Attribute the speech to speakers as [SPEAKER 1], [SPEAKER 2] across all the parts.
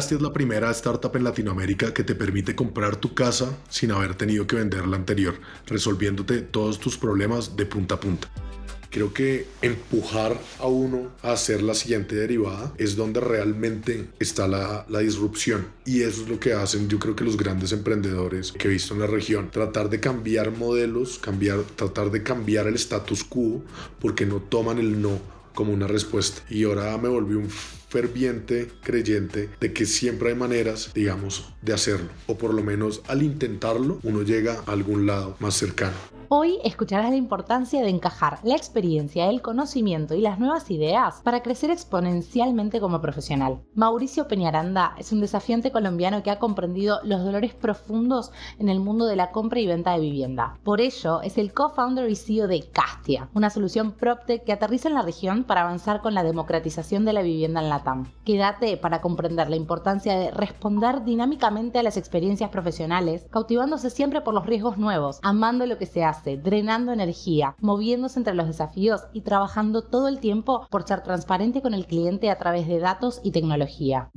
[SPEAKER 1] Castia es la primera startup en Latinoamérica que te permite comprar tu casa sin haber tenido que vender la anterior, resolviéndote todos tus problemas de punta a punta. Creo que empujar a uno a hacer la siguiente derivada es donde realmente está la, la, disrupción. Y eso es lo que hacen yo creo que los grandes emprendedores que he visto en la región. Tratar de cambiar modelos, cambiar, tratar de cambiar el status quo porque no toman el no como una respuesta. Y ahora me volví un ferviente creyente de que siempre hay maneras, digamos, de hacerlo. O por lo menos al intentarlo, uno llega a algún lado más cercano.
[SPEAKER 2] Hoy escucharás la importancia de encajar la experiencia, el conocimiento y las nuevas ideas para crecer exponencialmente como profesional. Mauricio Peñaranda es un desafiante colombiano que ha comprendido los dolores profundos en el mundo de la compra y venta de vivienda. Por ello, es el co-founder y CEO de Castia, una solución PropTech que aterriza en la región para avanzar con la democratización de la vivienda en Latam. Quédate para comprender la importancia de responder dinámicamente a las experiencias profesionales, cautivándose siempre por los riesgos nuevos, amando lo que se hace drenando energía, moviéndose entre los desafíos y trabajando todo el tiempo por ser transparente con el cliente a través de datos y tecnología.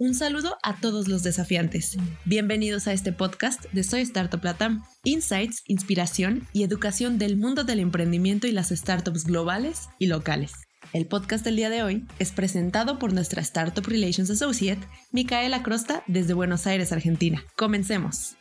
[SPEAKER 3] Un saludo a todos los desafiantes. Bienvenidos a este podcast de Soy Startup Latam. Insights, inspiración y educación del mundo del emprendimiento y las startups globales y locales. El podcast del día de hoy es presentado por nuestra Startup Relations Associate, Micaela Crosta, desde Buenos Aires, Argentina. Comencemos.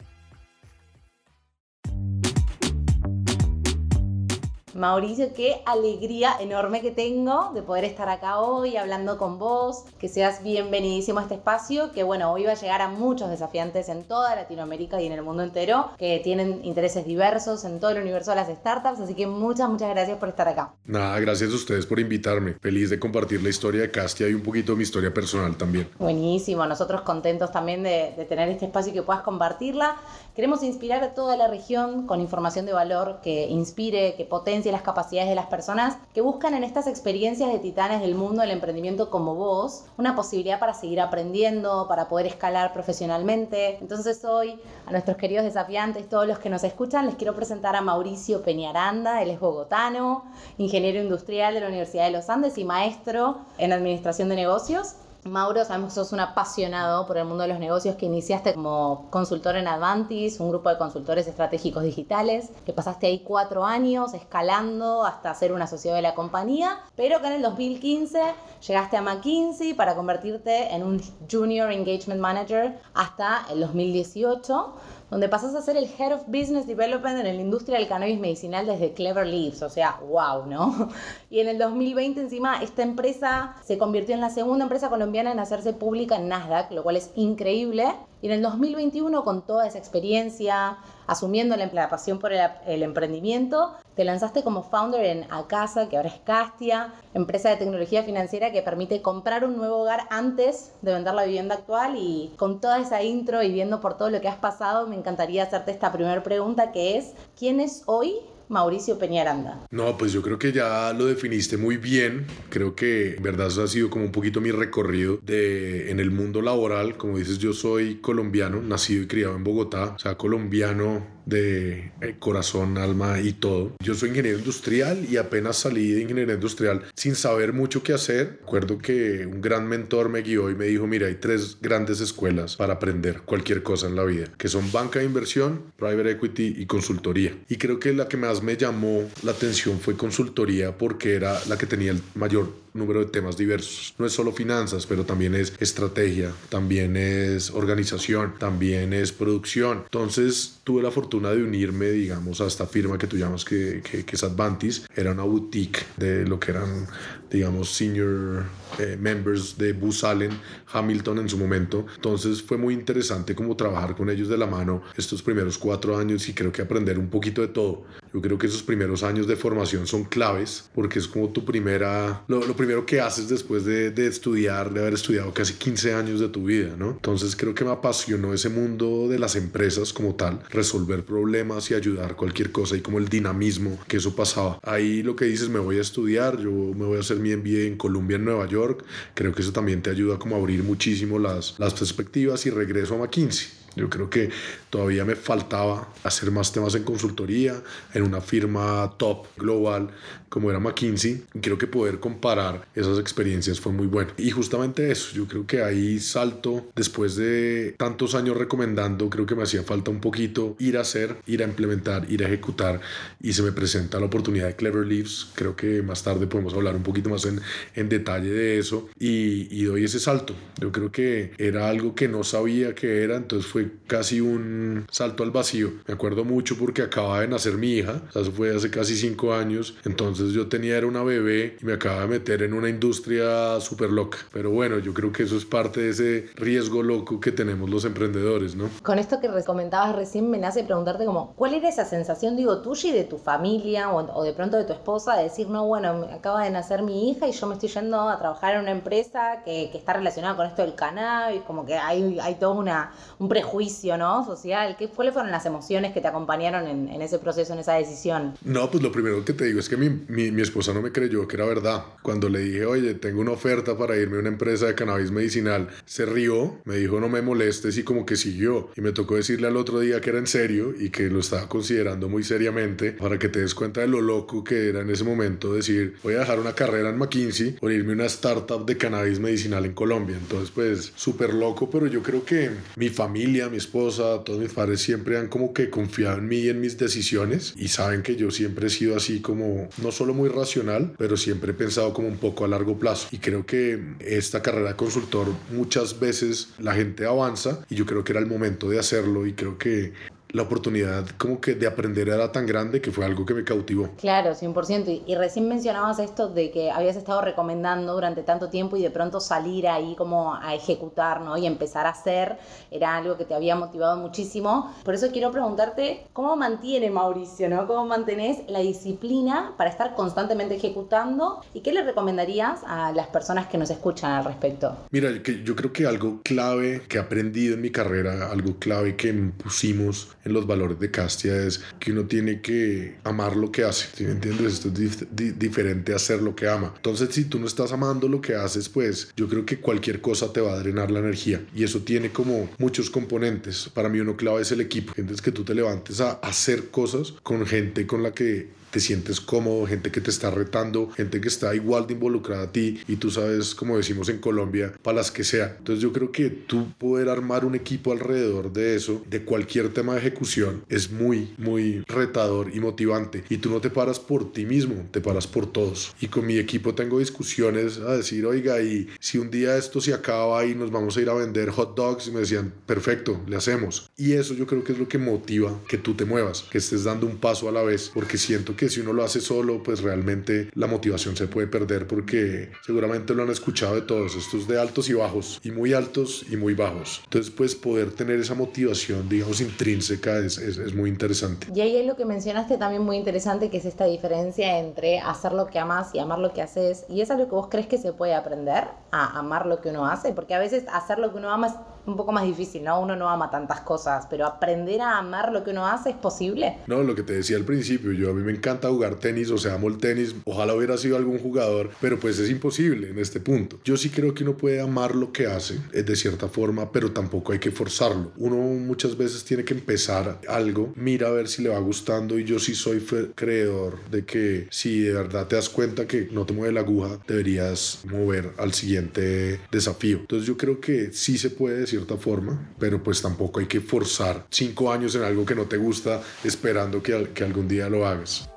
[SPEAKER 2] Mauricio, qué alegría enorme que tengo de poder estar acá hoy hablando con vos, que seas bienvenidísimo a este espacio, que bueno, hoy va a llegar a muchos desafiantes en toda Latinoamérica y en el mundo entero, que tienen intereses diversos en todo el universo de las startups, así que muchas, muchas gracias por estar acá.
[SPEAKER 1] Nada, gracias a ustedes por invitarme. Feliz de compartir la historia de Castia y un poquito de mi historia personal también.
[SPEAKER 2] Buenísimo, nosotros contentos también de, de tener este espacio y que puedas compartirla. Queremos inspirar a toda la región con información de valor que inspire, que potencie las capacidades de las personas que buscan en estas experiencias de titanes del mundo del emprendimiento como vos una posibilidad para seguir aprendiendo, para poder escalar profesionalmente. Entonces hoy a nuestros queridos desafiantes, todos los que nos escuchan, les quiero presentar a Mauricio Peñaranda, él es bogotano, ingeniero industrial de la Universidad de los Andes y maestro en administración de negocios. Mauro, sabemos que sos un apasionado por el mundo de los negocios que iniciaste como consultor en Advantis, un grupo de consultores estratégicos digitales, que pasaste ahí cuatro años escalando hasta ser un asociado de la compañía, pero que en el 2015 llegaste a McKinsey para convertirte en un Junior Engagement Manager hasta el 2018 donde pasas a ser el Head of Business Development en la industria del cannabis medicinal desde Clever Leaves, o sea, wow, ¿no? Y en el 2020 encima esta empresa se convirtió en la segunda empresa colombiana en hacerse pública en Nasdaq, lo cual es increíble. Y en el 2021, con toda esa experiencia, asumiendo la pasión por el, emprendimiento, te lanzaste como founder en Acasa, que ahora es Castia, empresa de tecnología financiera que permite comprar un nuevo hogar antes de vender la vivienda actual. Y con toda esa intro y viendo por todo lo que has pasado, me encantaría hacerte esta primera pregunta que es, ¿quién es hoy Mauricio Peñaranda?
[SPEAKER 1] No, pues yo creo que ya lo definiste muy bien. Creo que en verdad eso ha sido como un poquito mi recorrido de, en el mundo laboral. Como dices, yo soy colombiano, nacido y criado en Bogotá, o sea, colombiano de eh, corazón, alma y todo. Yo soy ingeniero industrial y apenas salí de ingeniería industrial sin saber mucho qué hacer. Recuerdo que un gran mentor me guió y me dijo, mira, hay tres grandes escuelas para aprender cualquier cosa en la vida, que son banca de inversión, private equity y consultoría. Y creo que la que más me llamó la atención fue consultoría porque era la que tenía el mayor número de temas diversos. No es solo finanzas, pero también es estrategia, también es organización, también es producción. Entonces tuve la fortuna de unirme, digamos, a esta firma que tú llamas que, que, es Advantis. Era una boutique de lo que eran, digamos, senior eh, members de Booz Allen, Hamilton en su momento. Entonces fue muy interesante como trabajar con ellos de la mano estos primeros cuatro años y creo que aprender un poquito de todo. Yo creo que esos primeros años de formación son claves porque es como tu primera, lo, lo primero que haces después de, de, estudiar, de haber estudiado casi 15 años de tu vida, ¿no? Entonces creo que me apasionó ese mundo de las empresas como tal, resolver problemas y ayudar cualquier cosa y como el dinamismo que eso pasaba. Ahí lo que dices, me voy a estudiar, yo me voy a hacer mi MBA en Columbia, en Nueva York, creo que eso también te ayuda como a abrir muchísimo las, las perspectivas y regreso a McKinsey Yo creo que todavía me faltaba hacer más temas en consultoría, en una firma top global como era McKinsey. Y creo que poder comparar esas experiencias fue muy bueno. Y justamente eso, yo creo que ahí salto después de tantos años recomendando, creo que me hacía falta un poquito ir a hacer, ir a implementar, ir a ejecutar y se me presenta la oportunidad de Clever Leaves. Creo que más tarde podemos hablar un poquito más en, en detalle de eso y, y doy ese salto. Yo creo que era algo que no sabía que era, entonces fue casi un salto al vacío. Me acuerdo mucho porque acaba de nacer mi hija, eso fue hace casi cinco años, entonces yo tenía era una bebé y me acaba de meter en una industria súper loca. Pero bueno, yo creo que eso es parte de ese riesgo loco que tenemos los emprendedores, ¿no?
[SPEAKER 2] Con esto que comentabas recién, me nace preguntarte como, ¿cuál era esa sensación, digo, tuya y de tu familia o, de pronto de tu esposa de decir, no, bueno, acaba de nacer mi hija y yo me estoy yendo a trabajar en una empresa que, que está relacionada con esto del cannabis, como que hay, hay todo una, un prejuicio, ¿no? Social. ¿Qué, ¿Cuáles fueron las emociones que te acompañaron en, en, ese proceso, en esa decisión?
[SPEAKER 1] No, pues lo primero que te digo es que mi, mi, mi esposa no me creyó que era verdad. Cuando le dije, oye, tengo una oferta para irme a una empresa de cannabis medicinal, se rió, me dijo, no me molestes y como que siguió. Y me tocó decirle al otro día que era en serio y que lo estaba considerando muy seriamente para que te des cuenta de lo loco que era en ese momento decir, voy a dejar una carrera en McKinsey por irme a una startup de cannabis medicinal en Colombia. Entonces, pues, súper loco, pero yo creo que mi familia, mi esposa, todos mis padres siempre han como que confiado en mí y en mis decisiones y saben que yo siempre he sido así como, no solo muy racional, pero siempre he pensado como un poco a largo plazo. Y creo que esta carrera de consultor muchas veces la gente avanza y yo creo que era el momento de hacerlo y creo que la oportunidad como que de aprender era tan grande que fue algo que me cautivó.
[SPEAKER 2] Claro, 100%. Y, recién mencionabas esto de que habías estado recomendando durante tanto tiempo y de pronto salir ahí como a ejecutar, ¿no? Y empezar a hacer, era algo que te había motivado muchísimo. Por eso quiero preguntarte, ¿cómo mantiene Mauricio, ¿no? ¿Cómo mantenés la disciplina para estar constantemente ejecutando? ¿Y qué le recomendarías a las personas que nos escuchan al respecto?
[SPEAKER 1] Mira, yo creo que algo clave que he aprendido en mi carrera, algo clave que pusimos en los valores de Castia es que uno tiene que amar lo que hace. ¿sí me entiendes? Esto es diferente a hacer lo que ama. Entonces, si tú no estás amando lo que haces, pues yo creo que cualquier cosa te va a drenar la energía. Y eso tiene como muchos componentes. Para mí uno clave es el equipo. Es que tú te levantes a hacer cosas con gente con la que te sientes cómodo, gente que te está retando, gente que está igual de involucrada a ti y tú sabes, como decimos en Colombia, para las que sea. Entonces yo creo que tú poder armar un equipo alrededor de eso, de cualquier tema de ejecución, es muy, muy retador y motivante. Y tú no te paras por ti mismo, te paras por todos. Y con mi equipo tengo discusiones a decir, oiga, y si un día esto se acaba y nos vamos a ir a vender hot dogs, y me decían, perfecto, le hacemos. Y eso yo creo que es lo que motiva que tú te muevas, que estés dando un paso a la vez, porque siento que si uno lo hace solo, pues realmente la motivación se puede perder porque seguramente lo han escuchado de todos, estos de altos y bajos, y muy altos y muy bajos. Entonces, pues poder tener esa motivación, digamos, intrínseca es, es, es muy interesante.
[SPEAKER 2] Y ahí es lo que mencionaste también muy interesante, que es esta diferencia entre hacer lo que amas y amar lo que haces. ¿Y es algo que vos crees que se puede aprender a amar lo que uno hace? Porque a veces hacer lo que uno ama es un poco más difícil, ¿no? Uno no ama tantas cosas, pero aprender a amar lo que uno hace es posible.
[SPEAKER 1] No, lo que te decía al principio, yo a mí me encanta jugar tenis, o sea, amo el tenis, ojalá hubiera sido algún jugador, pero pues es imposible en este punto. Yo sí creo que uno puede amar lo que hace, es de cierta forma, pero tampoco hay que forzarlo. Uno muchas veces tiene que empezar algo, mira a ver si le va gustando y yo sí soy creedor de que si de verdad te das cuenta que no te mueve la aguja, deberías mover al siguiente desafío. Entonces yo creo que sí se puede decir cierta forma, pero pues tampoco hay que forzar cinco años en algo que no te gusta esperando que, que algún día lo hagas.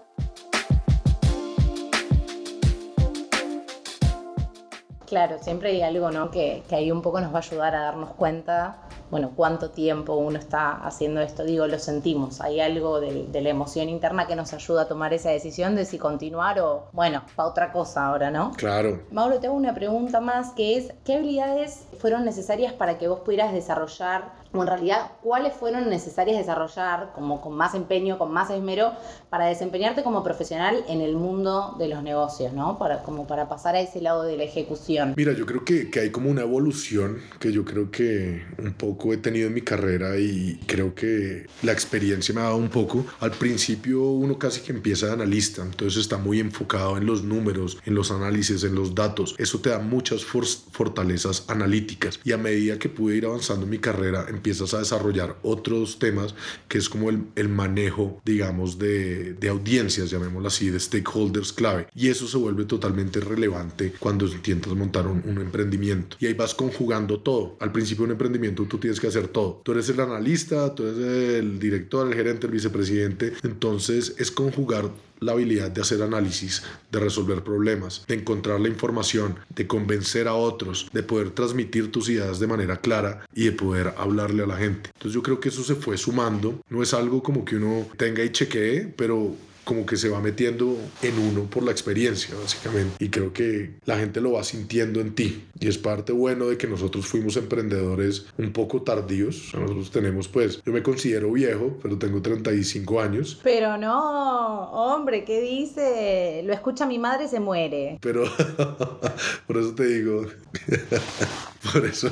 [SPEAKER 2] Claro, siempre hay algo ¿no? que, que ahí un poco nos va a ayudar a darnos cuenta bueno, cuánto tiempo uno está haciendo esto, digo, lo sentimos. Hay algo de, la emoción interna que nos ayuda a tomar esa decisión de si continuar o, bueno, para otra cosa ahora, ¿no?
[SPEAKER 1] Claro.
[SPEAKER 2] Mauro, te hago una pregunta más que es, ¿qué habilidades fueron necesarias para que vos pudieras desarrollar o en realidad cuáles fueron necesarias desarrollar como con más empeño, con más esmero para desempeñarte como profesional en el mundo de los negocios, ¿no? Para, como para pasar a ese lado de la ejecución.
[SPEAKER 1] Mira, yo creo que, que hay como una evolución que yo creo que un poco he tenido en mi carrera y creo que la experiencia me ha dado un poco. Al principio uno casi que empieza de analista, entonces está muy enfocado en los números, en los análisis, en los datos. Eso te da muchas fortalezas analíticas y a medida que pude ir avanzando en mi carrera, empiezas a desarrollar otros temas que es como el, el manejo, digamos, de, de audiencias, llamémoslo así, de stakeholders clave. Y eso se vuelve totalmente relevante cuando intentas montar un, un emprendimiento. Y ahí vas conjugando todo. Al principio de un emprendimiento tú tienes que hacer todo. Tú eres el analista, tú eres el director, el gerente, el vicepresidente. Entonces es conjugar la habilidad de hacer análisis, de resolver problemas, de encontrar la información, de convencer a otros, de poder transmitir tus ideas de manera clara y de poder hablarle a la gente. Entonces yo creo que eso se fue sumando. No es algo como que uno tenga y chequee, pero como que se va metiendo en uno por la experiencia, básicamente. Y creo que la gente lo va sintiendo en ti. Y es parte bueno de que nosotros fuimos emprendedores un poco tardíos. Nosotros tenemos, pues, yo me considero viejo, pero tengo 35 años.
[SPEAKER 2] Pero no, hombre, ¿qué dice? Lo escucha mi madre y se muere.
[SPEAKER 1] Pero, por eso te digo, por eso,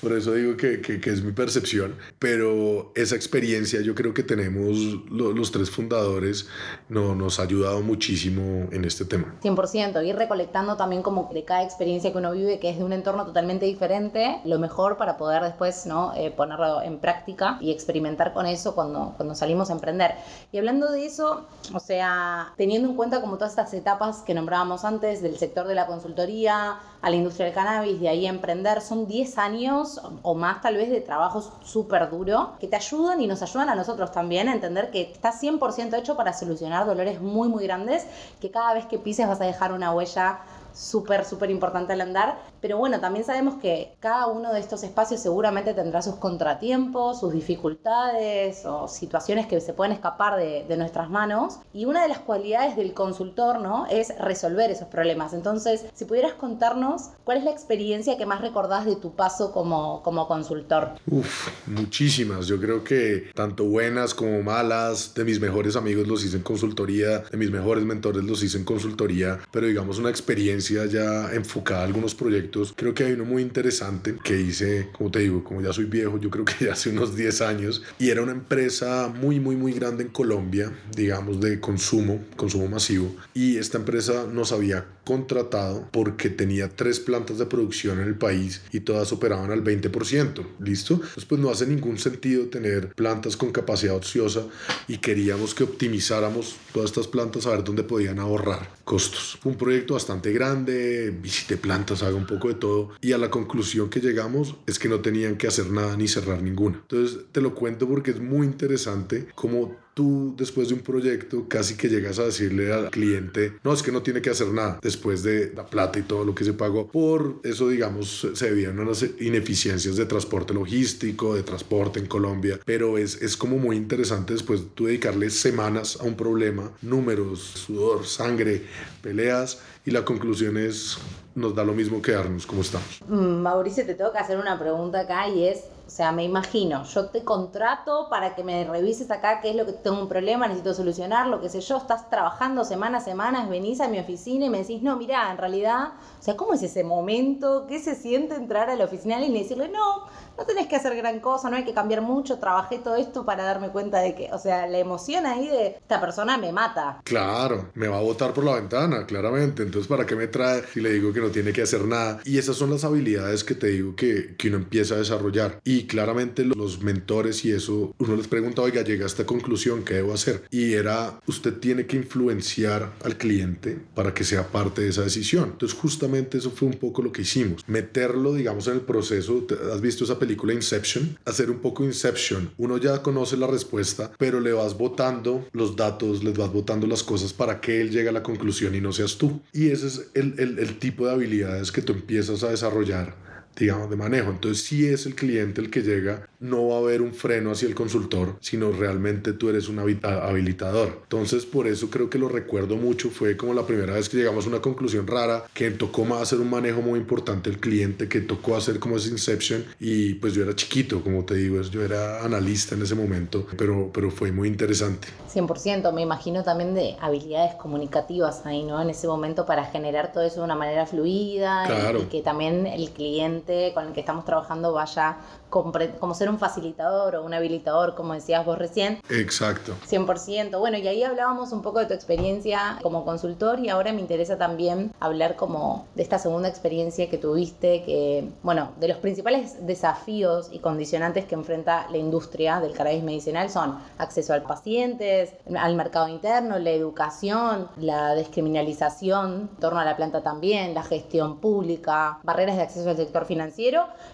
[SPEAKER 1] por eso digo que, que, que, es mi percepción. Pero esa experiencia yo creo que tenemos lo, los tres fundadores no, nos ha ayudado muchísimo en este tema.
[SPEAKER 2] 100%, ir recolectando también como de cada experiencia que uno vive, que es de un entorno totalmente diferente, lo mejor para poder después ¿no? Eh, ponerlo en práctica y experimentar con eso cuando, cuando salimos a emprender. Y hablando de eso, o sea, teniendo en cuenta como todas estas etapas que nombrábamos antes del sector de la consultoría a la industria del cannabis, de ahí emprender, son 10 años o más tal vez de trabajo súper duro que te ayudan y nos ayudan a nosotros también a entender que está 100% hecho para solucionar dolores muy, muy grandes, que cada vez que pises vas a dejar una huella súper, súper importante al andar. Pero bueno, también sabemos que cada uno de estos espacios seguramente tendrá sus contratiempos, sus dificultades o situaciones que se pueden escapar de, de, nuestras manos. Y una de las cualidades del consultor, ¿no? Es resolver esos problemas. Entonces, si pudieras contarnos, ¿cuál es la experiencia que más recordás de tu paso como, como consultor?
[SPEAKER 1] Uf, muchísimas. Yo creo que tanto buenas como malas, de mis mejores amigos los hice en consultoría, de mis mejores mentores los hice en consultoría, pero digamos una experiencia ya enfocada a algunos proyectos Creo que hay uno muy interesante que hice, como te digo, como ya soy viejo, yo creo que ya hace unos 10 años, y era una empresa muy, muy, muy grande en Colombia, digamos, de consumo, consumo masivo, y esta empresa nos había contratado porque tenía tres plantas de producción en el país y todas operaban al 20%, ¿listo? Entonces pues no hace ningún sentido tener plantas con capacidad ociosa y queríamos que optimizáramos todas estas plantas a ver dónde podían ahorrar costos. Fue un proyecto bastante grande, visité plantas, haga un poco de todo y a la conclusión que llegamos es que no tenían que hacer nada ni cerrar ninguna. Entonces te lo cuento porque es muy interesante cómo tú después de un proyecto casi que llegas a decirle al cliente, no, es que no tiene que hacer nada después de la plata y todo lo que se pagó. Por eso, digamos, se debían las ineficiencias de transporte logístico, de transporte en Colombia, pero es, es como muy interesante después tú dedicarle semanas a un problema, números, sudor, sangre, peleas y la conclusión es nos da lo mismo quedarnos como estamos.
[SPEAKER 2] Mm, Mauricio, te tengo que hacer una pregunta acá y es, o sea, me imagino, yo te contrato para que me revises acá qué es lo que tengo un problema, necesito solucionar, lo que sé yo, estás trabajando semanas, semanas, venís a mi oficina y me decís, no, mira, en realidad, o sea, ¿cómo es ese momento? ¿Qué se siente entrar a la oficina y decirle, no, no tenés que hacer gran cosa, no hay que cambiar mucho, trabajé todo esto para darme cuenta de que, o sea, la emoción ahí de esta persona me mata.
[SPEAKER 1] Claro, me va a botar por la ventana, claramente, entonces ¿para qué me trae si le digo que no tiene que hacer nada? Y esas son las habilidades que te digo que, que uno empieza a desarrollar. Y claramente los mentores y eso, uno les pregunta, oiga, llega a esta conclusión, ¿qué debo hacer? Y era, usted tiene que influenciar al cliente para que sea parte de esa decisión. Entonces justamente eso fue un poco lo que hicimos, meterlo, digamos, en el proceso. ¿Has visto esa película Inception? Hacer un poco Inception. Uno ya conoce la respuesta, pero le vas botando los datos, les vas botando las cosas para que él llegue a la conclusión y no seas tú. Y ese es el, el tipo de habilidades que tú empiezas a desarrollar digamos, de manejo. Entonces, si es el cliente el que llega, no va a haber un freno hacia el consultor, sino realmente tú eres un habilitador. Entonces, por eso creo que lo recuerdo mucho. Fue como la primera vez que llegamos a una conclusión rara, que tocó más hacer un manejo muy importante del cliente, que tocó hacer como ese inception. Y pues yo era chiquito, como te digo, yo era analista en ese momento, pero, pero fue muy interesante.
[SPEAKER 2] 100%, me imagino también de habilidades comunicativas ahí, ¿no? En ese momento para generar todo eso de una manera fluida
[SPEAKER 1] claro.
[SPEAKER 2] y que también el cliente cliente con el que estamos trabajando vaya como ser un facilitador o un habilitador, como decías vos recién.
[SPEAKER 1] Exacto.
[SPEAKER 2] 100%. Bueno, y ahí hablábamos un poco de tu experiencia como consultor y ahora me interesa también hablar como de esta segunda experiencia que tuviste, que, bueno, de los principales desafíos y condicionantes que enfrenta la industria del cannabis medicinal son acceso al pacientes, al mercado interno, la educación, la descriminalización en torno a la planta también, la gestión pública, barreras de acceso al sector financiero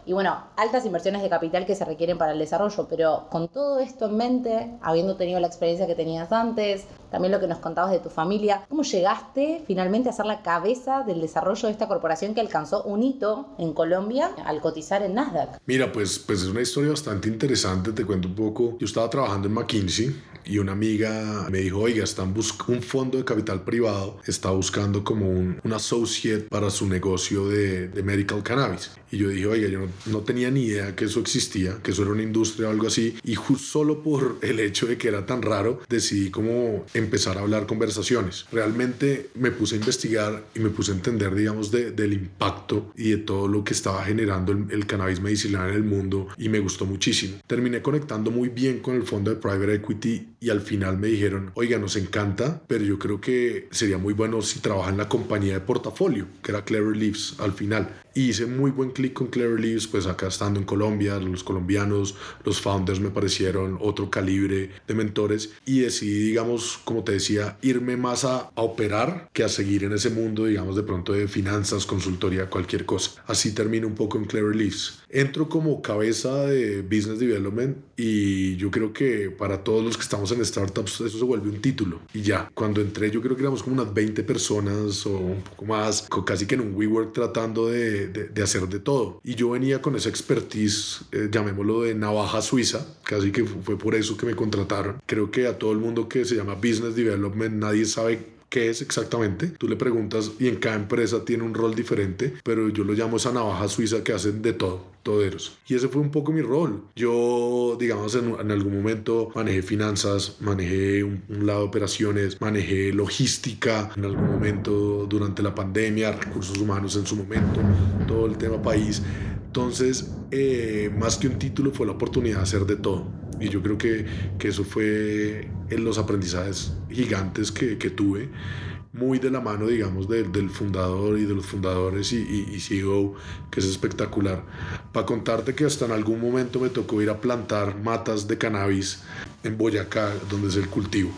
[SPEAKER 2] y, bueno, altas inversiones de capital que se requieren para el desarrollo, pero con todo esto en mente, habiendo tenido la experiencia que tenías antes, también lo que nos contabas de tu familia, ¿cómo llegaste finalmente a ser la cabeza del desarrollo de esta corporación que alcanzó un hito en Colombia al cotizar en Nasdaq?
[SPEAKER 1] Mira, pues, pues es una historia bastante interesante, te cuento un poco. Yo estaba trabajando en McKinsey y una amiga me dijo, oiga, están un fondo de capital privado, está buscando como un, un associate para su negocio de, de medical cannabis. Y yo dije, oiga, yo no, no, tenía ni idea que eso existía, que eso era una industria o algo así. Y solo por el hecho de que era tan raro, decidí como empezar a hablar conversaciones. Realmente me puse a investigar y me puse a entender, digamos, de, del impacto y de todo lo que estaba generando el, el cannabis medicinal en el mundo y me gustó muchísimo. Terminé conectando muy bien con el fondo de private equity y al final me dijeron, oiga, nos encanta, pero yo creo que sería muy bueno si trabaja en la compañía de portafolio, que era Clever Leaves al final. Y hice muy buen clic con Clever Leaves, pues acá estando en Colombia, los colombianos, los founders me parecieron otro calibre de mentores y decidí, digamos, como te decía, irme más a, a operar que a seguir en ese mundo, digamos, de pronto de finanzas, consultoría, cualquier cosa. Así termino un poco en Clever Leaves. Entro como cabeza de Business Development y yo creo que para todos los que estamos en startups eso se vuelve un título y ya. Cuando entré yo creo que éramos como unas 20 personas o un poco más, casi que en un WeWork tratando de, de, de hacer de todo. Y yo venía con esa expertise, eh, llamémoslo de navaja suiza, casi que fue por eso que me contrataron. Creo que a todo el mundo que se llama Business Development nadie sabe qué es exactamente. Tú le preguntas y en cada empresa tiene un rol diferente, pero yo lo llamo esa navaja suiza que hacen de todo, toderos. Y ese fue un poco mi rol. Yo, digamos, en, en algún momento manejé finanzas, manejé un, un, lado de operaciones, manejé logística en algún momento durante la pandemia, recursos humanos en su momento, todo el tema país. Entonces, eh, más que un título, fue la oportunidad de hacer de todo. Y yo creo que, que eso fue en los aprendizajes gigantes que, que tuve, muy de la mano, digamos, de, del fundador y de los fundadores y, y, y CEO, que es espectacular. Para contarte que hasta en algún momento me tocó ir a plantar matas de cannabis en Boyacá, donde es el cultivo.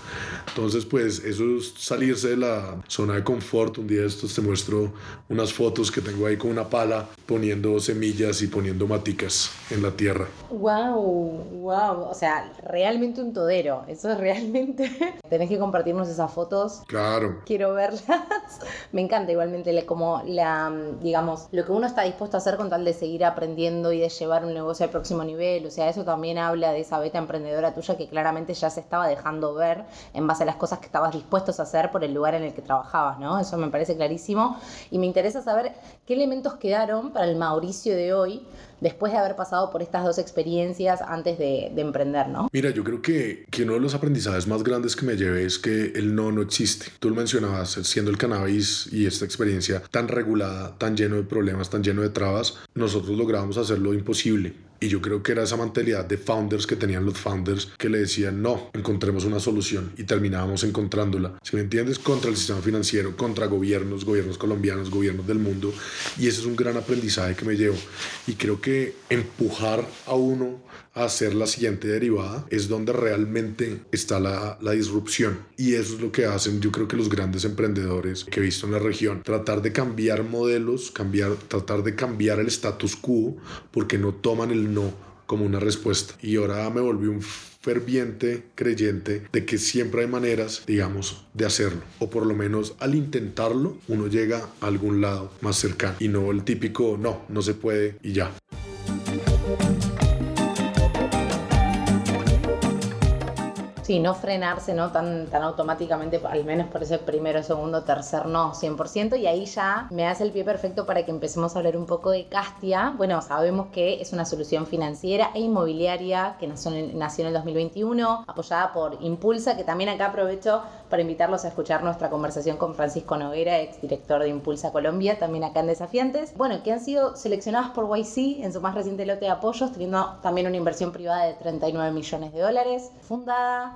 [SPEAKER 1] Entonces, pues eso es salirse de la zona de confort. Un día de estos te muestro unas fotos que tengo ahí con una pala poniendo semillas y poniendo maticas en la tierra.
[SPEAKER 2] Wow, wow, o sea, realmente un todero. Eso es realmente. Tenés que compartirnos esas fotos.
[SPEAKER 1] Claro.
[SPEAKER 2] Quiero verlas. Me encanta igualmente como la, digamos, lo que uno está dispuesto a hacer con tal de seguir aprendiendo y de llevar un negocio al próximo nivel. O sea, eso también habla de esa beta emprendedora tuya que claramente ya se estaba dejando ver en base a las cosas que estabas dispuestos a hacer por el lugar en el que trabajabas, ¿no? Eso me parece clarísimo y me interesa saber qué elementos quedaron para el Mauricio de hoy después de haber pasado por estas dos experiencias antes de, de emprender, ¿no?
[SPEAKER 1] Mira, yo creo que, que, uno de los aprendizajes más grandes que me llevé es que el no no existe. Tú lo mencionabas, siendo el cannabis y esta experiencia tan regulada, tan lleno de problemas, tan lleno de trabas, nosotros logramos hacer lo imposible. Y yo creo que era esa mentalidad de founders que tenían los founders que le decían, no, encontremos una solución y terminábamos encontrándola. Si me entiendes, contra el sistema financiero, contra gobiernos, gobiernos colombianos, gobiernos del mundo. Y ese es un gran aprendizaje que me llevo. Y creo que empujar a uno a hacer la siguiente derivada es donde realmente está la, la disrupción. Y eso es lo que hacen yo creo que los grandes emprendedores que he visto en la región. Tratar de cambiar modelos, cambiar, tratar de cambiar el status quo porque no toman el no como una respuesta. Y ahora me volví un ferviente creyente de que siempre hay maneras, digamos, de hacerlo. O por lo menos al intentarlo, uno llega a algún lado más cercano. Y no el típico, no, no se puede y ya.
[SPEAKER 2] Sí, no frenarse, ¿no? Tan, tan automáticamente, al menos por ese primero, segundo, tercer no, 100%. Y ahí ya me hace el pie perfecto para que empecemos a hablar un poco de Castia. Bueno, sabemos que es una solución financiera e inmobiliaria que nació en, nació en el 2021, apoyada por Impulsa, que también acá aprovecho para invitarlos a escuchar nuestra conversación con Francisco Noguera, exdirector de Impulsa Colombia, también acá en Desafiantes. Bueno, que han sido seleccionados por YC en su más reciente lote de apoyos, teniendo también una inversión privada de 39 millones de dólares, fundada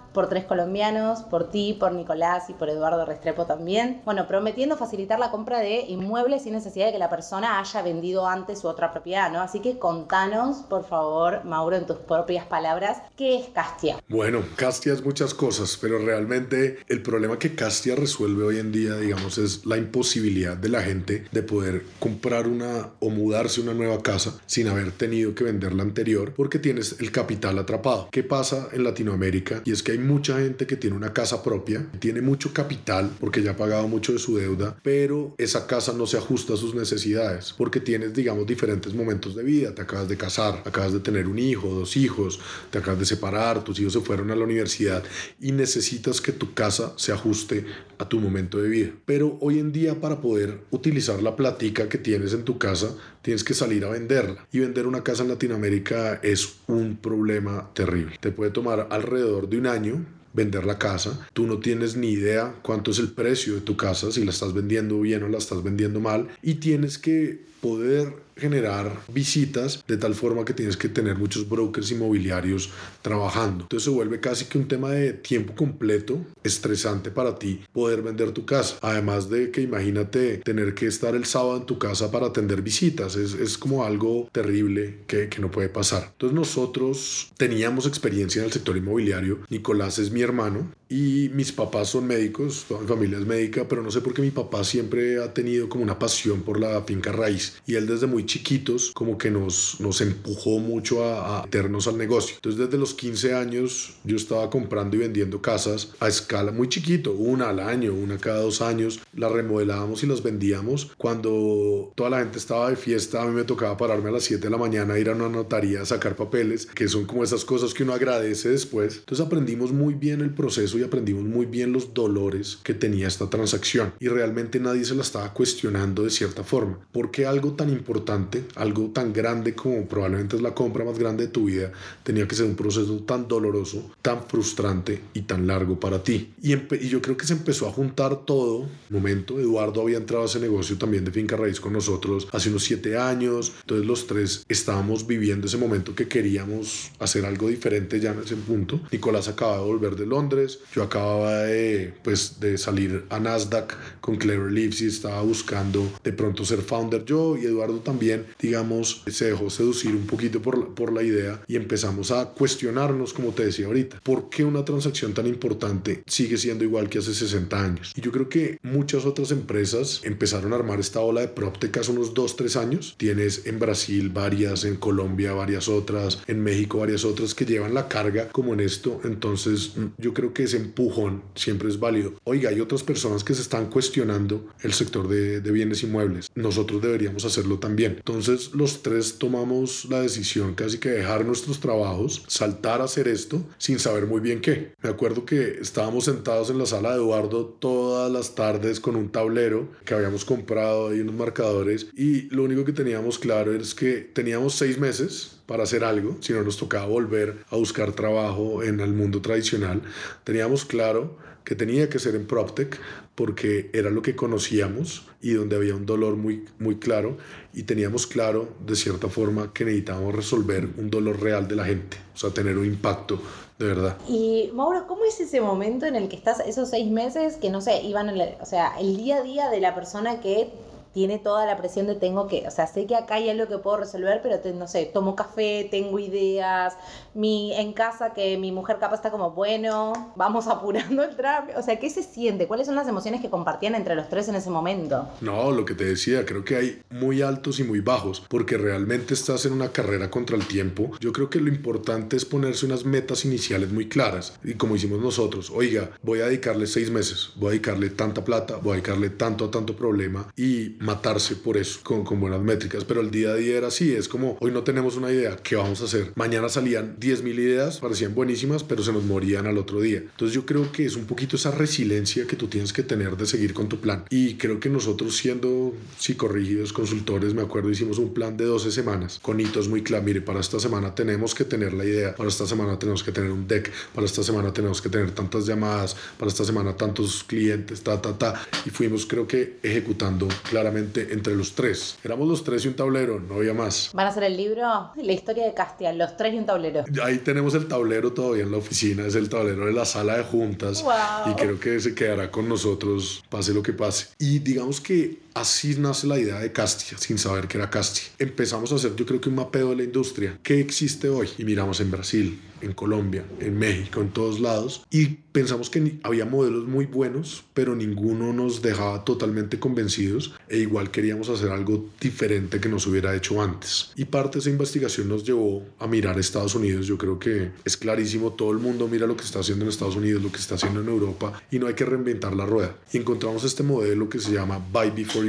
[SPEAKER 2] por tres colombianos, por ti, por Nicolás y por Eduardo Restrepo también. Bueno, prometiendo facilitar la compra de inmuebles sin necesidad de que la persona haya vendido antes su otra propiedad, ¿no? Así que contanos, por favor, Mauro, en tus propias palabras, ¿qué es Castia?
[SPEAKER 1] Bueno, Castia es muchas cosas, pero realmente el problema que Castia resuelve hoy en día, digamos, es la imposibilidad de la gente de poder comprar una o mudarse una nueva casa sin haber tenido que vender la anterior porque tienes el capital atrapado. ¿Qué pasa en Latinoamérica? Y es que hay mucha gente que tiene una casa propia, tiene mucho capital porque ya ha pagado mucho de su deuda, pero esa casa no se ajusta a sus necesidades porque tienes, digamos, diferentes momentos de vida. Te acabas de casar, acabas de tener un hijo, dos hijos, te acabas de separar, tus hijos se fueron a la universidad y necesitas que tu casa se ajuste a tu momento de vida. Pero hoy en día para poder utilizar la platica que tienes en tu casa, tienes que salir a venderla. Y vender una casa en Latinoamérica es un problema terrible. Te puede tomar alrededor de un año mil vender la casa. Tú no tienes ni idea cuánto es el precio de tu casa, si la estás vendiendo bien o la estás vendiendo mal. Y tienes que poder generar visitas de tal forma que tienes que tener muchos brokers inmobiliarios trabajando. Entonces se vuelve casi que un tema de tiempo completo, estresante para ti poder vender tu casa. Además de que imagínate tener que estar el sábado en tu casa para atender visitas. Es, es como algo terrible que, que no puede pasar. Entonces nosotros teníamos experiencia en el sector inmobiliario. Nicolás es mi hermano y mis papás son médicos, toda mi familia es médica, pero no sé por qué mi papá siempre ha tenido como una pasión por la finca raíz y él desde muy chiquitos como que nos, nos empujó mucho a, a meternos al negocio. Entonces desde los 15 años yo estaba comprando y vendiendo casas a escala muy chiquito, una al año, una cada dos años, las remodelábamos y las vendíamos. Cuando toda la gente estaba de fiesta, a mí me tocaba pararme a las 7 de la mañana, ir a una notaría a sacar papeles, que son como esas cosas que uno agradece después. Entonces aprendimos muy bien el proceso y aprendimos muy bien los dolores que tenía esta transacción y realmente nadie se la estaba cuestionando de cierta forma. ¿Por qué algo tan importante, algo tan grande como probablemente es la compra más grande de tu vida, tenía que ser un proceso tan doloroso, tan frustrante y tan largo para ti? Y, y yo creo que se empezó a juntar todo. Momento, Eduardo había entrado a ese negocio también de finca raíz con nosotros hace unos siete años, entonces los tres estábamos viviendo ese momento que queríamos hacer algo diferente ya en ese punto. Nicolás acaba de volver de Londres, yo acababa de, pues, de salir a Nasdaq con Clever Leaves y estaba buscando de pronto ser founder yo y Eduardo también, digamos, se dejó seducir un poquito por la, por la idea y empezamos a cuestionarnos, como te decía ahorita, ¿por qué una transacción tan importante sigue siendo igual que hace 60 años? Y yo creo que muchas otras empresas empezaron a armar esta ola de PropTech hace unos 2, 3 años. Tienes en Brasil varias, en Colombia varias otras, en México varias otras que llevan la carga como en esto. Entonces yo creo que ese empujón siempre es válido. Oiga, hay otras personas que se están cuestionando el sector de, de bienes inmuebles. Nosotros deberíamos hacerlo también. Entonces los tres tomamos la decisión casi que dejar nuestros trabajos, saltar a hacer esto sin saber muy bien qué. Me acuerdo que estábamos sentados en la sala de Eduardo todas las tardes con un tablero que habíamos comprado y unos marcadores y lo único que teníamos claro es que teníamos seis meses para hacer algo, si no nos tocaba volver a buscar trabajo en el mundo tradicional. Teníamos claro que tenía que ser en PropTech porque era lo que conocíamos y donde había un dolor muy, muy claro y teníamos claro de cierta forma que necesitábamos resolver un dolor real de la gente, o sea, tener un impacto de verdad.
[SPEAKER 2] Y Mauro, ¿cómo es ese momento en el que estás esos seis meses que no sé, iban, el, o sea, el día a día de la persona que tiene toda la presión de tengo que, o sea, sé que acá hay algo que puedo resolver, pero te, no sé, tomo café, tengo ideas, mi, en casa que mi mujer capaz está como, bueno, vamos apurando el trámite, o sea, ¿qué se siente? ¿Cuáles son las emociones que compartían entre los tres en ese momento?
[SPEAKER 1] No, lo que te decía, creo que hay muy altos y muy bajos, porque realmente estás en una carrera contra el tiempo. Yo creo que lo importante es ponerse unas metas iniciales muy claras, y como hicimos nosotros, oiga, voy a dedicarle seis meses, voy a dedicarle tanta plata, voy a dedicarle tanto a tanto problema, y matarse por eso con, con buenas métricas, pero el día a día era así, es como hoy no tenemos una idea, ¿qué vamos a hacer? Mañana salían 10.000 ideas, parecían buenísimas, pero se nos morían al otro día. Entonces yo creo que es un poquito esa resiliencia que tú tienes que tener de seguir con tu plan. Y creo que nosotros siendo psicorrígidos, consultores, me acuerdo, hicimos un plan de 12 semanas con hitos muy claros. Mire, para esta semana tenemos que tener la idea, para esta semana tenemos que tener un deck, para esta semana tenemos que tener tantas llamadas, para esta semana tantos clientes, ta, ta, ta. Y fuimos creo que ejecutando claramente entre los tres. Éramos los tres y un tablero, no había más.
[SPEAKER 2] ¿Van a hacer el libro? La historia de Castiel, los tres y un tablero.
[SPEAKER 1] Ahí tenemos el tablero todavía en la oficina, es el tablero de la sala de juntas y creo que se quedará con nosotros pase lo que pase. Y digamos que Así nace la idea de Castia, sin saber que era Castia. Empezamos a hacer, yo creo que un mapeo de la industria. ¿Qué existe hoy? Y miramos en Brasil, en Colombia, en México, en todos lados. Y pensamos que había modelos muy buenos, pero ninguno nos dejaba totalmente convencidos. E igual queríamos hacer algo diferente que nos hubiera hecho antes. Y parte de esa investigación nos llevó a mirar Estados Unidos. Yo creo que es clarísimo, todo el mundo mira lo que está haciendo en Estados Unidos, lo que está haciendo en Europa, y no hay que reinventar la rueda. Y encontramos este modelo que se llama Buy Before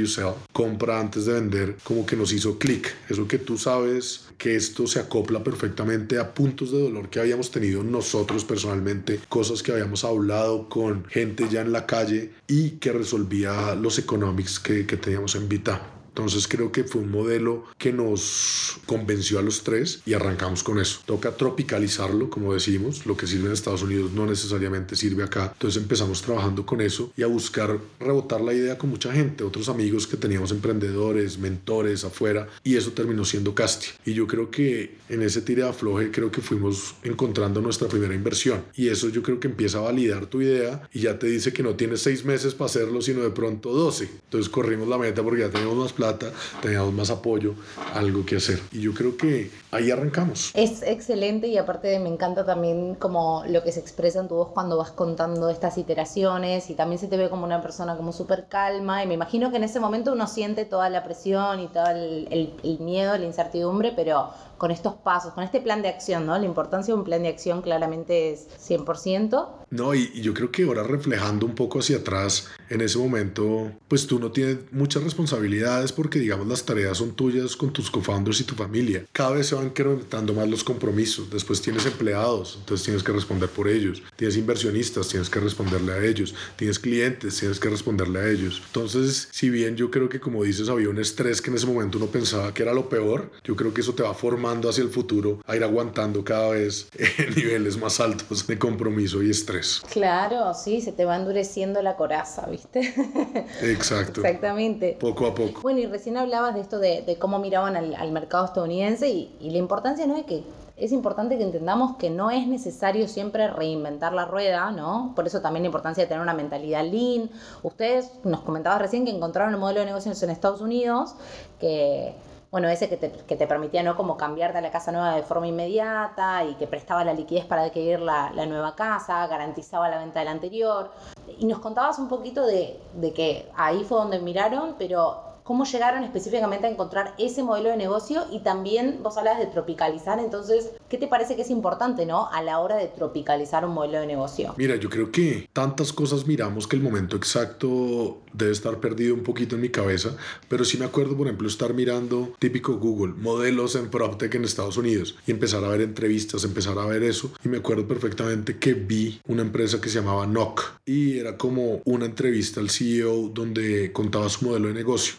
[SPEAKER 1] Compra antes de vender, como que nos hizo clic. Eso que tú sabes que esto se acopla perfectamente a puntos de dolor que habíamos tenido nosotros personalmente, cosas que habíamos hablado con gente ya en la calle y que resolvía los economics que, que teníamos en Vita. Entonces creo que fue un modelo que nos convenció a los tres y arrancamos con eso. Toca tropicalizarlo, como decimos, lo que sirve en Estados Unidos no necesariamente sirve acá. Entonces empezamos trabajando con eso y a buscar rebotar la idea con mucha gente, otros amigos que teníamos emprendedores, mentores afuera y eso terminó siendo Casti. Y yo creo que en ese tira de afloje creo que fuimos encontrando nuestra primera inversión y eso yo creo que empieza a validar tu idea y ya te dice que no tienes seis meses para hacerlo, sino de pronto 12. Entonces corrimos la meta porque ya teníamos más plata, teníamos más apoyo, algo que hacer. Y yo creo que ahí arrancamos.
[SPEAKER 2] Es excelente y aparte me encanta también como lo que se expresa en tu voz cuando vas contando estas iteraciones y también se te ve como una persona como súper calma y me imagino que en ese momento uno siente toda la presión y todo el miedo, la incertidumbre, pero con estos pasos, con este plan de acción, ¿no? La importancia de un plan de acción claramente es 100%.
[SPEAKER 1] No, y, y, yo creo que ahora reflejando un poco hacia atrás, en ese momento, pues tú no tienes muchas responsabilidades porque, digamos, las tareas son tuyas con tus co-founders y tu familia. Cada vez se van incrementando más los compromisos. Después tienes empleados, entonces tienes que responder por ellos. Tienes inversionistas, tienes que responderle a ellos. Tienes clientes, tienes que responderle a ellos. Entonces, si bien yo creo que, como dices, había un estrés que en ese momento uno pensaba que era lo peor, yo creo que eso te va formando hacia el futuro a ir aguantando cada vez niveles más altos de compromiso y estrés.
[SPEAKER 2] Claro, sí, se te va endureciendo la coraza, ¿viste?
[SPEAKER 1] Exacto.
[SPEAKER 2] Exactamente.
[SPEAKER 1] Poco a poco.
[SPEAKER 2] Bueno, y recién hablabas de esto de, de cómo miraban al, al mercado estadounidense y, y la importancia, ¿no? De que es importante que entendamos que no es necesario siempre reinventar la rueda, ¿no? Por eso también la importancia de tener una mentalidad lean. Ustedes nos comentabas recién que encontraron un modelo de negocios en Estados Unidos que bueno, ese que te, que te, permitía, ¿no? Como cambiarte a la casa nueva de forma inmediata y que prestaba la liquidez para adquirir la, la nueva casa, garantizaba la venta de la anterior. Y nos contabas un poquito de, de que ahí fue donde miraron, pero cómo llegaron específicamente a encontrar ese modelo de negocio y también vos hablas de tropicalizar, entonces, ¿qué te parece que es importante, no? A la hora de tropicalizar un modelo de negocio.
[SPEAKER 1] Mira, yo creo que tantas cosas miramos que el momento exacto debe estar perdido un poquito en mi cabeza, pero sí me acuerdo, por ejemplo, estar mirando típico Google, modelos en PropTech en Estados Unidos y empezar a ver entrevistas, empezar a ver eso y me acuerdo perfectamente que vi una empresa que se llamaba NOC y era como una entrevista al CEO donde contaba su modelo de negocio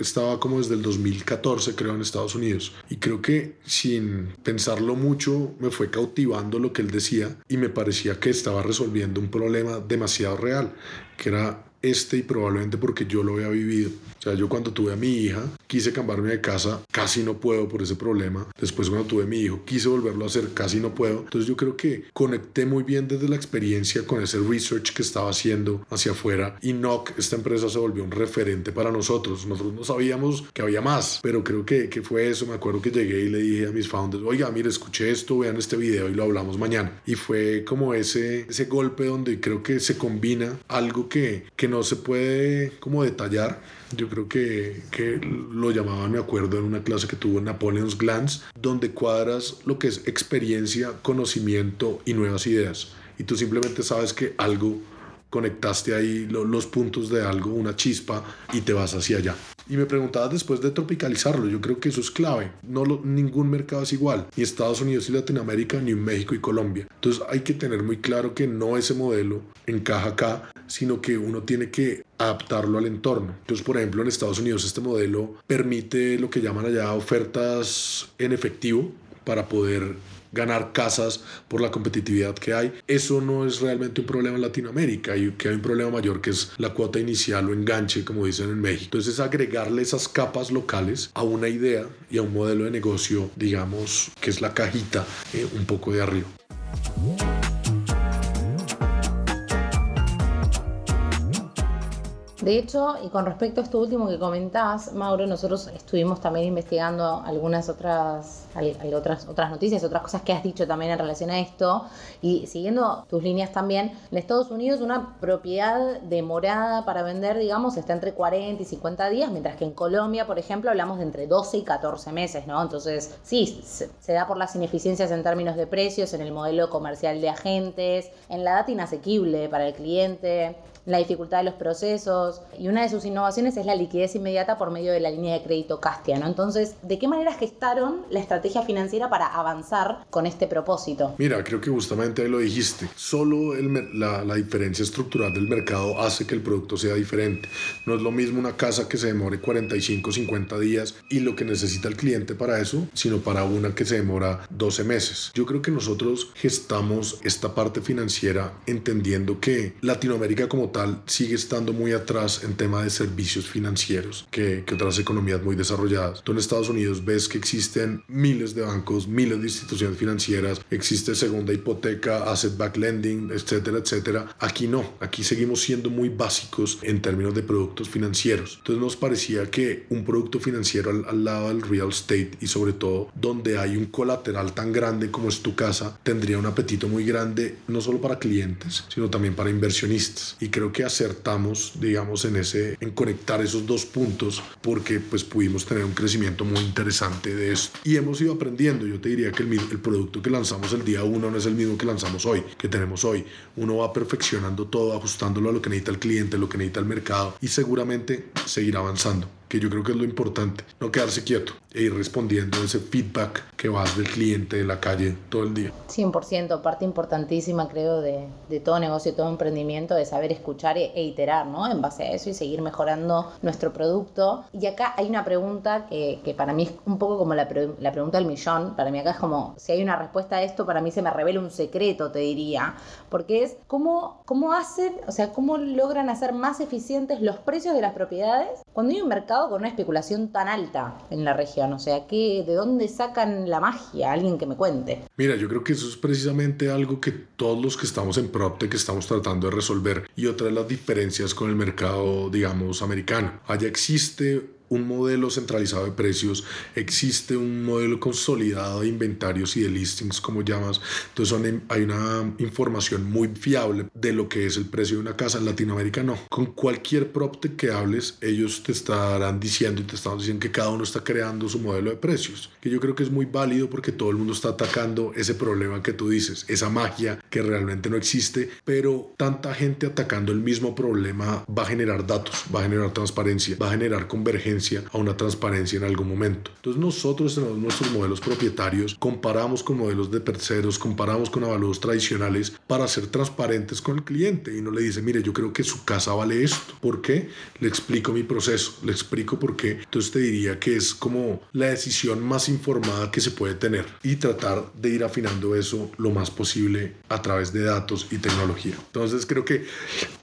[SPEAKER 1] Estaba como desde el 2014, creo, en Estados Unidos. Y creo que sin pensarlo mucho, me fue cautivando lo que él decía y me parecía que estaba resolviendo un problema demasiado real, que era este y probablemente porque yo lo había vivido. O sea, yo cuando tuve a mi hija, quise cambiarme de casa, casi no puedo por ese problema. Después cuando tuve a mi hijo, quise volverlo a hacer, casi no puedo. Entonces yo creo que conecté muy bien desde la experiencia con ese research que estaba haciendo hacia afuera y NOC, esta empresa se volvió un referente para nosotros. Nosotros no sabíamos que había más, pero creo que, que fue eso. Me acuerdo que llegué y le dije a mis founders, oiga, mire, escuché esto, vean este video y lo hablamos mañana. Y fue como ese, ese golpe donde creo que se combina algo que, que no se puede como detallar. Yo creo que, que, lo llamaban, me acuerdo, en una clase que tuvo en Napoleon's Glance, donde cuadras lo que es experiencia, conocimiento y nuevas ideas. Y tú simplemente sabes que algo conectaste ahí los puntos de algo, una chispa y te vas hacia allá. Y me preguntabas después de tropicalizarlo, yo creo que eso es clave. No ningún mercado es igual, ni Estados Unidos y Latinoamérica, ni México y Colombia. Entonces hay que tener muy claro que no ese modelo encaja acá, sino que uno tiene que adaptarlo al entorno. Entonces, por ejemplo, en Estados Unidos este modelo permite lo que llaman allá ofertas en efectivo para poder ganar casas por la competitividad que hay. Eso no es realmente un problema en Latinoamérica y que hay un problema mayor que es la cuota inicial o enganche, como dicen en México. Entonces, agregarle esas capas locales a una idea y a un modelo de negocio, digamos, que es la cajita eh, un poco de arriba.
[SPEAKER 2] De hecho, y con respecto a esto último que comentás, Mauro, nosotros estuvimos también investigando algunas otras, otras, noticias, otras cosas que has dicho también en relación a esto, y siguiendo tus líneas también, en Estados Unidos una propiedad demorada para vender, digamos, está entre 40 y 50 días, mientras que en Colombia, por ejemplo, hablamos de entre 12 y 14 meses, ¿no? Entonces, sí, se, se da por las ineficiencias en términos de precios, en el modelo comercial de agentes, en la data inasequible para el cliente la dificultad de los procesos y una de sus innovaciones es la liquidez inmediata por medio de la línea de crédito Castia, ¿no? Entonces, ¿de qué manera gestaron la estrategia financiera para avanzar con este propósito?
[SPEAKER 1] Mira, creo que justamente ahí lo dijiste. Solo la, la diferencia estructural del mercado hace que el producto sea diferente. No es lo mismo una casa que se demore 45, 50 días y lo que necesita el cliente para eso, sino para una que se demora 12 meses. Yo creo que nosotros gestamos esta parte financiera entendiendo que Latinoamérica como tal sigue estando muy atrás en tema de servicios financieros que, que otras economías muy desarrolladas. Tú en Estados Unidos ves que existen miles de bancos, miles de instituciones financieras, existe segunda hipoteca, asset back lending, etcétera, etcétera. Aquí no, aquí seguimos siendo muy básicos en términos de productos financieros. Entonces nos parecía que un producto financiero al, al lado del real estate y sobre todo donde hay un colateral tan grande como es tu casa, tendría un apetito muy grande no solo para clientes, sino también para inversionistas. Y creo creo que acertamos, digamos, en, ese, en conectar esos dos puntos porque pues pudimos tener un crecimiento muy interesante de esto. Y hemos ido aprendiendo. Yo te diría que el, el producto que lanzamos el día uno no es el mismo que lanzamos hoy, que tenemos hoy. Uno va perfeccionando todo, ajustándolo a lo que necesita el cliente, lo que necesita el mercado y seguramente seguirá avanzando que yo creo que es lo importante, no quedarse quieto e ir respondiendo ese feedback que vas del cliente de la calle todo el día.
[SPEAKER 2] 100%, parte importantísima creo de, de todo negocio, todo emprendimiento, de saber escuchar e, iterar, ¿no? En base a eso y seguir mejorando nuestro producto. Y acá hay una pregunta que, que para mí es un poco como la, la pregunta del millón, para mí acá es como, si hay una respuesta a esto, para mí se me revela un secreto, te diría, porque es cómo, cómo hacen, o sea, cómo logran hacer más eficientes los precios de las propiedades cuando hay un mercado con una especulación tan alta en la región? O sea, ¿qué, ¿de dónde sacan la magia? Alguien que me cuente.
[SPEAKER 1] Mira, yo creo que eso es precisamente algo que todos los que estamos en PropTech estamos tratando de resolver. Y otra de las diferencias con el mercado, digamos, americano. Allá existe un modelo centralizado de precios, existe un modelo consolidado de inventarios y de listings, como llamas. Entonces hay una información muy fiable de lo que es el precio de una casa. En Latinoamérica no. Con cualquier propte que hables, ellos te estarán diciendo y te están diciendo que cada uno está creando su modelo de precios. Que yo creo que es muy válido porque todo el mundo está atacando ese problema que tú dices, esa magia que realmente no existe, pero tanta gente atacando el mismo problema va a generar datos, va a generar transparencia, va a generar convergencia a una transparencia en algún momento. Entonces nosotros tenemos nuestros modelos propietarios, comparamos con modelos de terceros, comparamos con avaluos tradicionales para ser transparentes con el cliente y no le dice, mire, yo creo que su casa vale esto. ¿Por qué? Le explico mi proceso, le explico por qué. Entonces te diría que es como la decisión más informada que se puede tener y tratar de ir afinando eso lo más posible a través de datos y tecnología. Entonces creo que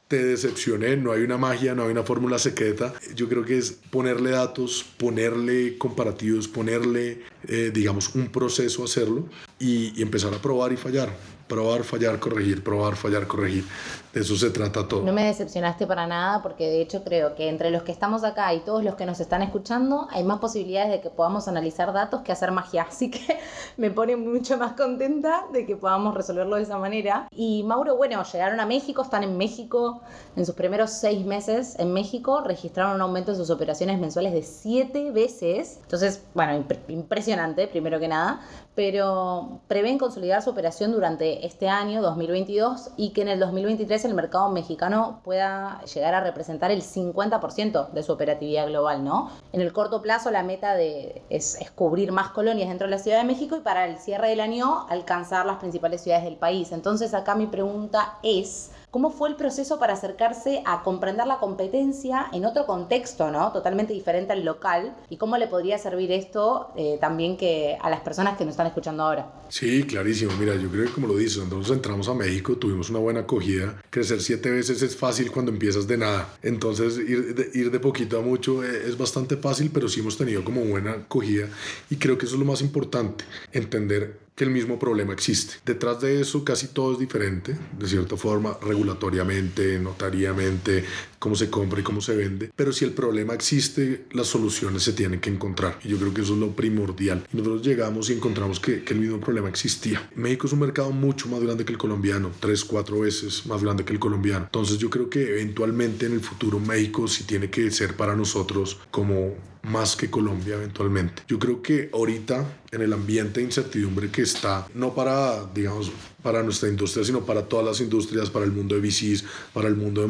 [SPEAKER 1] te decepcioné, no hay una magia, no hay una fórmula secreta. Yo creo que es ponerle datos, ponerle comparativos, ponerle, eh, digamos, un proceso a hacerlo y empezar a probar y fallar probar, fallar, corregir, probar, fallar, corregir. Eso se trata todo.
[SPEAKER 2] No me decepcionaste para nada porque de hecho creo que entre los que estamos acá y todos los que nos están escuchando hay más posibilidades de que podamos analizar datos que hacer magia. Así que me pone mucho más contenta de que podamos resolverlo de esa manera. Y Mauro, bueno, llegaron a México, están en México. En sus primeros seis meses en México registraron un aumento en sus operaciones mensuales de siete veces. Entonces, bueno, impresionante, primero que nada. Pero prevén consolidar su operación durante este año, 2022, y que en el 2023 el mercado mexicano pueda llegar a representar el 50% de su operatividad global, ¿no? En el corto plazo la meta es, es cubrir más colonias dentro de la Ciudad de México y para el cierre del año alcanzar las principales ciudades del país. Entonces acá mi pregunta es, ¿Cómo fue el proceso para acercarse a comprender la competencia en otro contexto, ¿no? Totalmente diferente al local. ¿Y cómo le podría servir esto eh, también que a las personas que nos están escuchando ahora?
[SPEAKER 1] Sí, clarísimo. Mira, yo creo que como lo dices, nosotros entramos a México, tuvimos una buena acogida. Crecer siete veces es fácil cuando empiezas de nada. Entonces, ir de, ir de poquito a mucho eh, es bastante fácil, pero sí hemos tenido como buena acogida. Y creo que eso es lo más importante, entender que el mismo problema existe. Detrás de eso casi todo es diferente, de cierta forma, regulatoriamente, notariamente, cómo se compra y cómo se vende, pero si el problema existe, las soluciones se tienen que encontrar. Y yo creo que eso es lo primordial. Y nosotros llegamos y encontramos que, que el mismo problema existía. México es un mercado mucho más grande que el colombiano, tres, cuatro veces más grande que el colombiano. Entonces yo creo que eventualmente en el futuro México sí tiene que ser para nosotros como más que Colombia eventualmente. Yo creo que ahorita en el ambiente de incertidumbre que está, no para, digamos, para nuestra industria, sino para todas las industrias, para el mundo de VCs, para el mundo de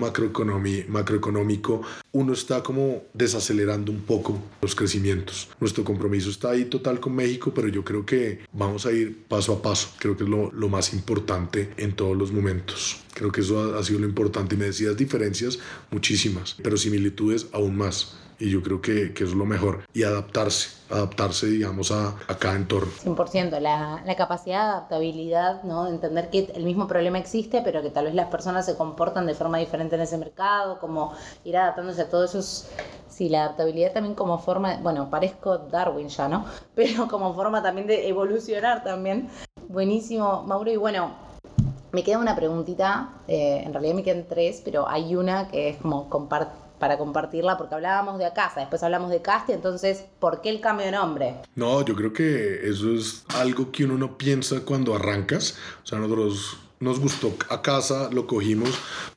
[SPEAKER 1] macroeconómico, uno está como desacelerando un poco los crecimientos. Nuestro compromiso está ahí total con México, pero yo creo que vamos a ir paso a paso. Creo que es lo, lo más importante en todos los momentos. Creo que eso ha, ha sido lo importante. Y me decías diferencias, muchísimas, pero similitudes aún más y yo creo que, que, es lo mejor. Y adaptarse, adaptarse, digamos, a, a cada entorno.
[SPEAKER 2] 100%, la, la, capacidad de adaptabilidad, ¿no? De entender que el mismo problema existe, pero que tal vez las personas se comportan de forma diferente en ese mercado, como ir adaptándose a todos esos... Sí, la adaptabilidad también como forma, bueno, parezco Darwin ya, ¿no? Pero como forma también de evolucionar también. Buenísimo, Mauro. Y bueno, me queda una preguntita, eh, en realidad me quedan tres, pero hay una que es como compartir para compartirla, porque hablábamos de Acasa, después hablamos de Casti, entonces, ¿por qué el cambio de nombre?
[SPEAKER 1] No, yo creo que eso es algo que uno no piensa cuando arrancas. O sea, nosotros nos gustó a casa, lo cogimos,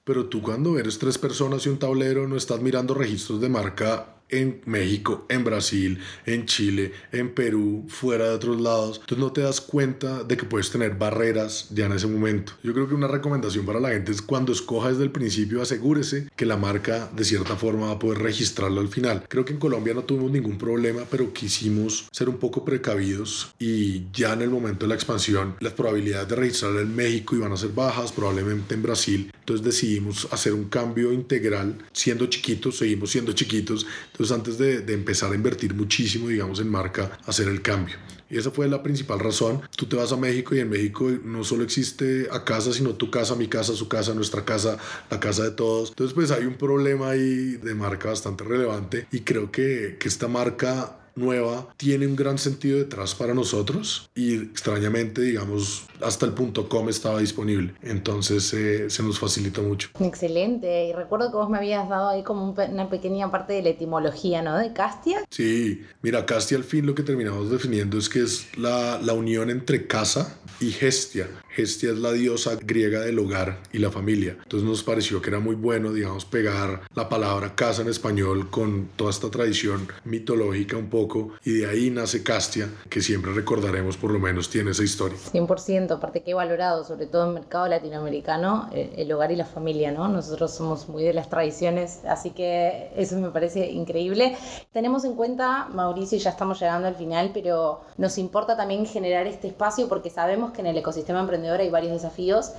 [SPEAKER 1] pero tú cuando eres tres personas y un tablero no estás mirando registros de marca en México, en Brasil, en Chile, en Perú, fuera de otros lados. Entonces no te das cuenta de que puedes tener barreras ya en ese momento. Yo creo que una recomendación para la gente es cuando escoja desde el principio asegúrese que la marca de cierta forma va a poder registrarlo al final. Creo que en Colombia no tuvimos ningún problema, pero quisimos ser un poco precavidos y ya en el momento de la expansión las probabilidades de registrarlo en México iban a ser bajas, probablemente en Brasil. Entonces decidimos hacer un cambio integral siendo chiquitos, seguimos siendo chiquitos. Entonces antes de, de, empezar a invertir muchísimo, digamos, en marca, hacer el cambio. Y esa fue la principal razón. Tú te vas a México y en México no solo existe a casa, sino tu casa, mi casa, su casa, nuestra casa, la casa de todos. Entonces, pues hay un problema ahí de marca bastante relevante y creo que, que esta marca nueva tiene un gran sentido detrás para nosotros y extrañamente digamos hasta el punto com estaba disponible. Entonces eh, se nos facilita mucho.
[SPEAKER 2] Excelente. Y recuerdo que vos me habías dado ahí como un, una pequeña parte de la etimología ¿no? de Castia.
[SPEAKER 1] Sí. Mira Castia al fin lo que terminamos definiendo es que es la, la unión entre casa y gestia Gestia es la diosa griega del hogar y la familia. Entonces nos pareció que era muy bueno, digamos, pegar la palabra casa en español con toda esta tradición mitológica un poco y de ahí nace Castia, que siempre recordaremos por lo menos tiene esa historia.
[SPEAKER 2] 100%, aparte que he valorado, sobre todo en el mercado latinoamericano, el hogar y la familia, ¿no? Nosotros somos muy de las tradiciones, así que eso me parece increíble. Tenemos en cuenta, Mauricio, ya estamos llegando al final, pero nos importa también generar este espacio porque sabemos que en el ecosistema emprendedor hay varios desafíos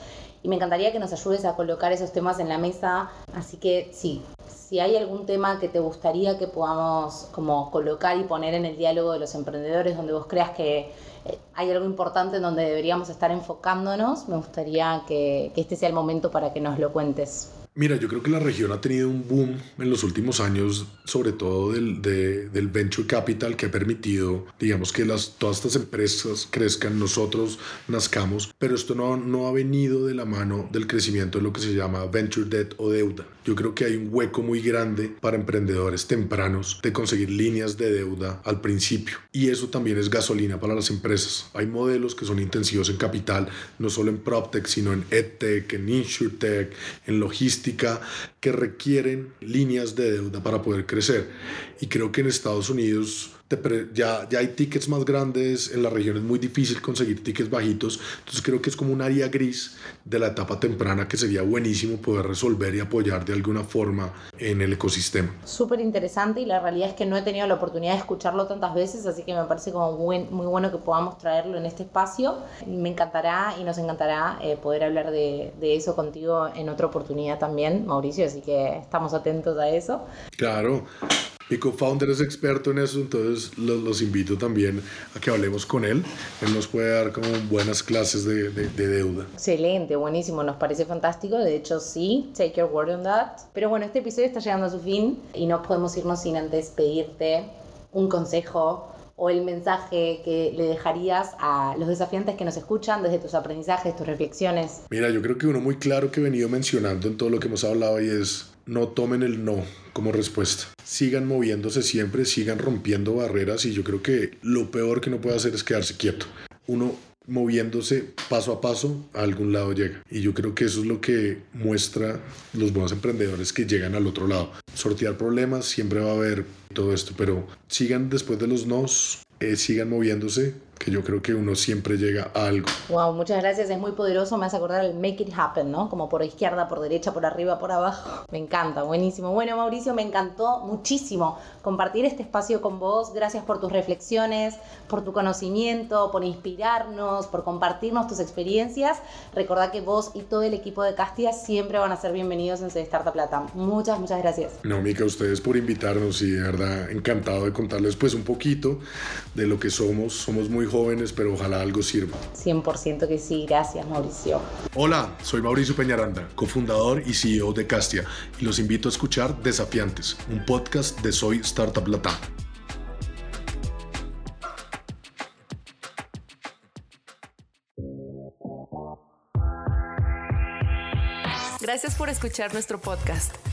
[SPEAKER 2] y me encantaría que nos ayudes a colocar esos temas en la mesa. Así que sí, si hay algún tema que te gustaría que podamos como colocar y poner en el diálogo de los emprendedores, donde vos creas que eh, hay algo importante en donde deberíamos estar enfocándonos, me gustaría que este sea el momento para que nos lo cuentes.
[SPEAKER 1] Mira, yo creo que la región ha tenido un boom en los últimos años, sobre todo del, de, del venture capital, que ha permitido, digamos, que las, todas estas empresas crezcan, nosotros nazcamos, pero esto no, no ha venido de la mano del crecimiento de lo que se llama venture debt o deuda. Yo creo que hay un hueco muy grande para emprendedores tempranos de conseguir líneas de deuda al principio. Y eso también es gasolina para las empresas. Hay modelos que son intensivos en capital, no solo en PropTech, sino en EdTech, en InsurTech, en logística, que requieren líneas de deuda para poder crecer. Y creo que en Estados Unidos ya, ya hay tickets más grandes, en la región es muy difícil conseguir tickets bajitos, entonces creo que es como un área gris de la etapa temprana que sería buenísimo poder resolver y apoyar de alguna forma en el ecosistema.
[SPEAKER 2] Súper interesante y la realidad es que no he tenido la oportunidad de escucharlo tantas veces, así que me parece como muy, muy bueno que podamos traerlo en este espacio. Me encantará y nos encantará eh, poder hablar de, de eso contigo en otra oportunidad también, Mauricio, así que estamos atentos a eso.
[SPEAKER 1] Claro. Mi co-founder es experto en eso, entonces los, invito también a que hablemos con él. Él nos puede dar como buenas clases de, de, deuda.
[SPEAKER 2] Excelente, buenísimo, nos parece fantástico. De hecho, sí, take your word on that. Pero bueno, este episodio está llegando a su fin y no podemos irnos sin antes pedirte un consejo o el mensaje que le dejarías a los desafiantes que nos escuchan desde tus aprendizajes, tus reflexiones?
[SPEAKER 1] Mira, yo creo que uno muy claro que he venido mencionando en todo lo que hemos hablado y es no tomen el no como respuesta. Sigan moviéndose siempre, sigan rompiendo barreras y yo creo que lo peor que no puede hacer es quedarse quieto. Uno moviéndose paso a paso a algún lado llega. Y yo creo que eso es lo que muestra los buenos emprendedores que llegan al otro lado. Sortear problemas siempre va a haber todo esto, pero sigan después de los nos, eh, sigan moviéndose, que yo creo que uno siempre llega a algo.
[SPEAKER 2] Wow, muchas gracias, es muy poderoso, me hace acordar el make it happen, ¿no? Como por izquierda, por derecha, por arriba, por abajo. Me encanta, buenísimo. Bueno, Mauricio, me encantó muchísimo compartir este espacio con vos. Gracias por tus reflexiones, por tu conocimiento, por inspirarnos, por compartirnos tus experiencias. Recordá que vos y todo el equipo de Castia siempre van a ser bienvenidos en Startup Plata. Muchas, muchas gracias.
[SPEAKER 1] No, Mica, ustedes por invitarnos y de verdad encantado de contarles pues un poquito de lo que somos. Somos muy jóvenes, pero ojalá algo sirva.
[SPEAKER 2] 100% que sí, gracias Mauricio.
[SPEAKER 1] Hola, soy Mauricio Peñaranda, cofundador y CEO de Castia, y los invito a escuchar Desafiantes, un podcast de Soy Startup Latam.
[SPEAKER 3] Gracias por escuchar nuestro podcast.